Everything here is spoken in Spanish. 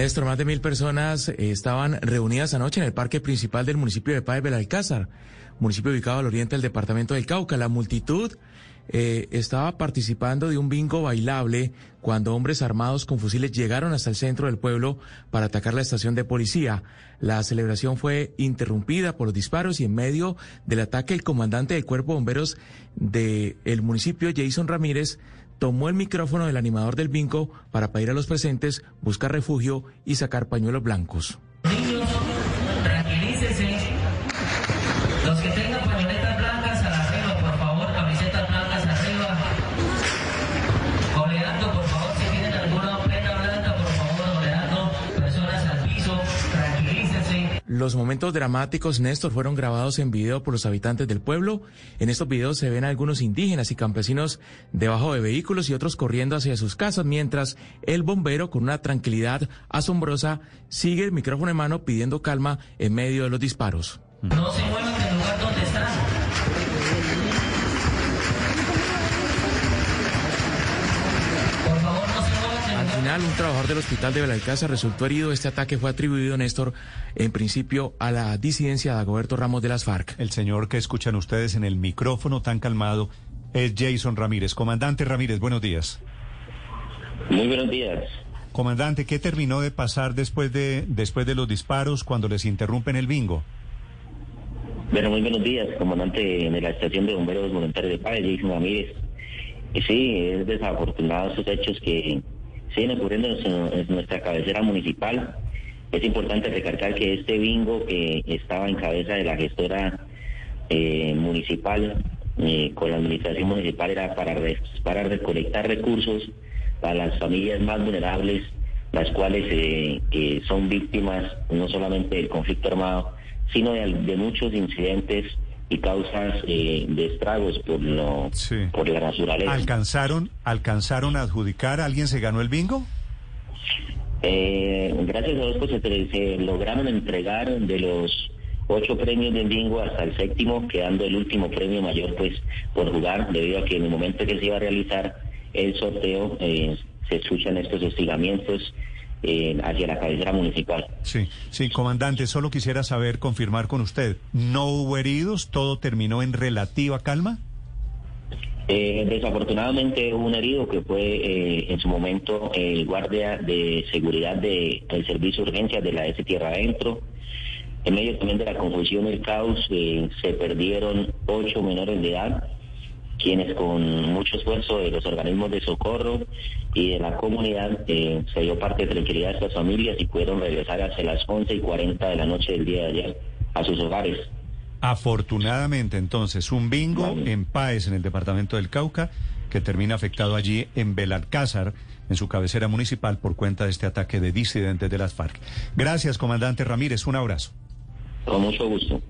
Néstor, más de mil personas eh, estaban reunidas anoche en el parque principal del municipio de Páez Belalcázar, municipio ubicado al oriente del departamento del Cauca. La multitud eh, estaba participando de un bingo bailable cuando hombres armados con fusiles llegaron hasta el centro del pueblo para atacar la estación de policía. La celebración fue interrumpida por los disparos y en medio del ataque el comandante del cuerpo de bomberos del municipio, Jason Ramírez, tomó el micrófono del animador del bingo para pedir a los presentes buscar refugio y sacar pañuelos blancos. Tranquilícese. Los momentos dramáticos, Néstor, fueron grabados en video por los habitantes del pueblo. En estos videos se ven algunos indígenas y campesinos debajo de vehículos y otros corriendo hacia sus casas, mientras el bombero, con una tranquilidad asombrosa, sigue el micrófono en mano pidiendo calma en medio de los disparos. No se final, un trabajador del hospital de Belalcázar resultó herido. Este ataque fue atribuido, Néstor, en principio a la disidencia de Agoberto Ramos de las FARC. El señor que escuchan ustedes en el micrófono tan calmado es Jason Ramírez. Comandante Ramírez, buenos días. Muy buenos días. Comandante, ¿qué terminó de pasar después de, después de los disparos cuando les interrumpen el bingo? Bueno, muy buenos días, comandante de la estación de bomberos voluntarios de Páez, Jason Ramírez. Y sí, es desafortunado esos hechos que siguen ocurriendo en, nuestra cabecera municipal. Es importante recalcar que este bingo que estaba en cabeza de la gestora eh, municipal eh, con la administración municipal era para, para recolectar recursos para las familias más vulnerables, las cuales eh, son víctimas no solamente del conflicto armado, sino de muchos incidentes y causas eh, de estragos por, lo, Sí. por la naturaleza. ¿Alcanzaron, ¿Alcanzaron a adjudicar? ¿Alguien se ganó el bingo? Eh, gracias a Dios pues, se, se lograron entregar de los ocho premios del bingo hasta el séptimo, quedando el último premio mayor pues por jugar, debido a que en el momento que se iba a realizar el sorteo eh, se escuchan estos hostigamientos eh, hacia la cabecera municipal. Sí, sí, comandante, solo quisiera saber, confirmar con usted, ¿no hubo heridos? ¿Todo terminó en relativa calma? Eh, desafortunadamente hubo un herido que fue eh, en su momento el guardia de seguridad del servicio de urgencias de la S Tierra Adentro. En medio también de la confusión y el caos eh, se perdieron ocho menores de edad, quienes con mucho esfuerzo de los organismos de socorro y de la comunidad eh, se dio parte de tranquilidad a estas familias y pudieron regresar hacia las 11 y 40 de la noche del día de ayer a sus hogares. Afortunadamente, entonces, un bingo Vale. en Páez, en el departamento del Cauca, que termina afectado allí en Belalcázar, en su cabecera municipal, por cuenta de este ataque de disidentes de las FARC. Gracias, comandante Ramírez. Un abrazo. Con mucho gusto.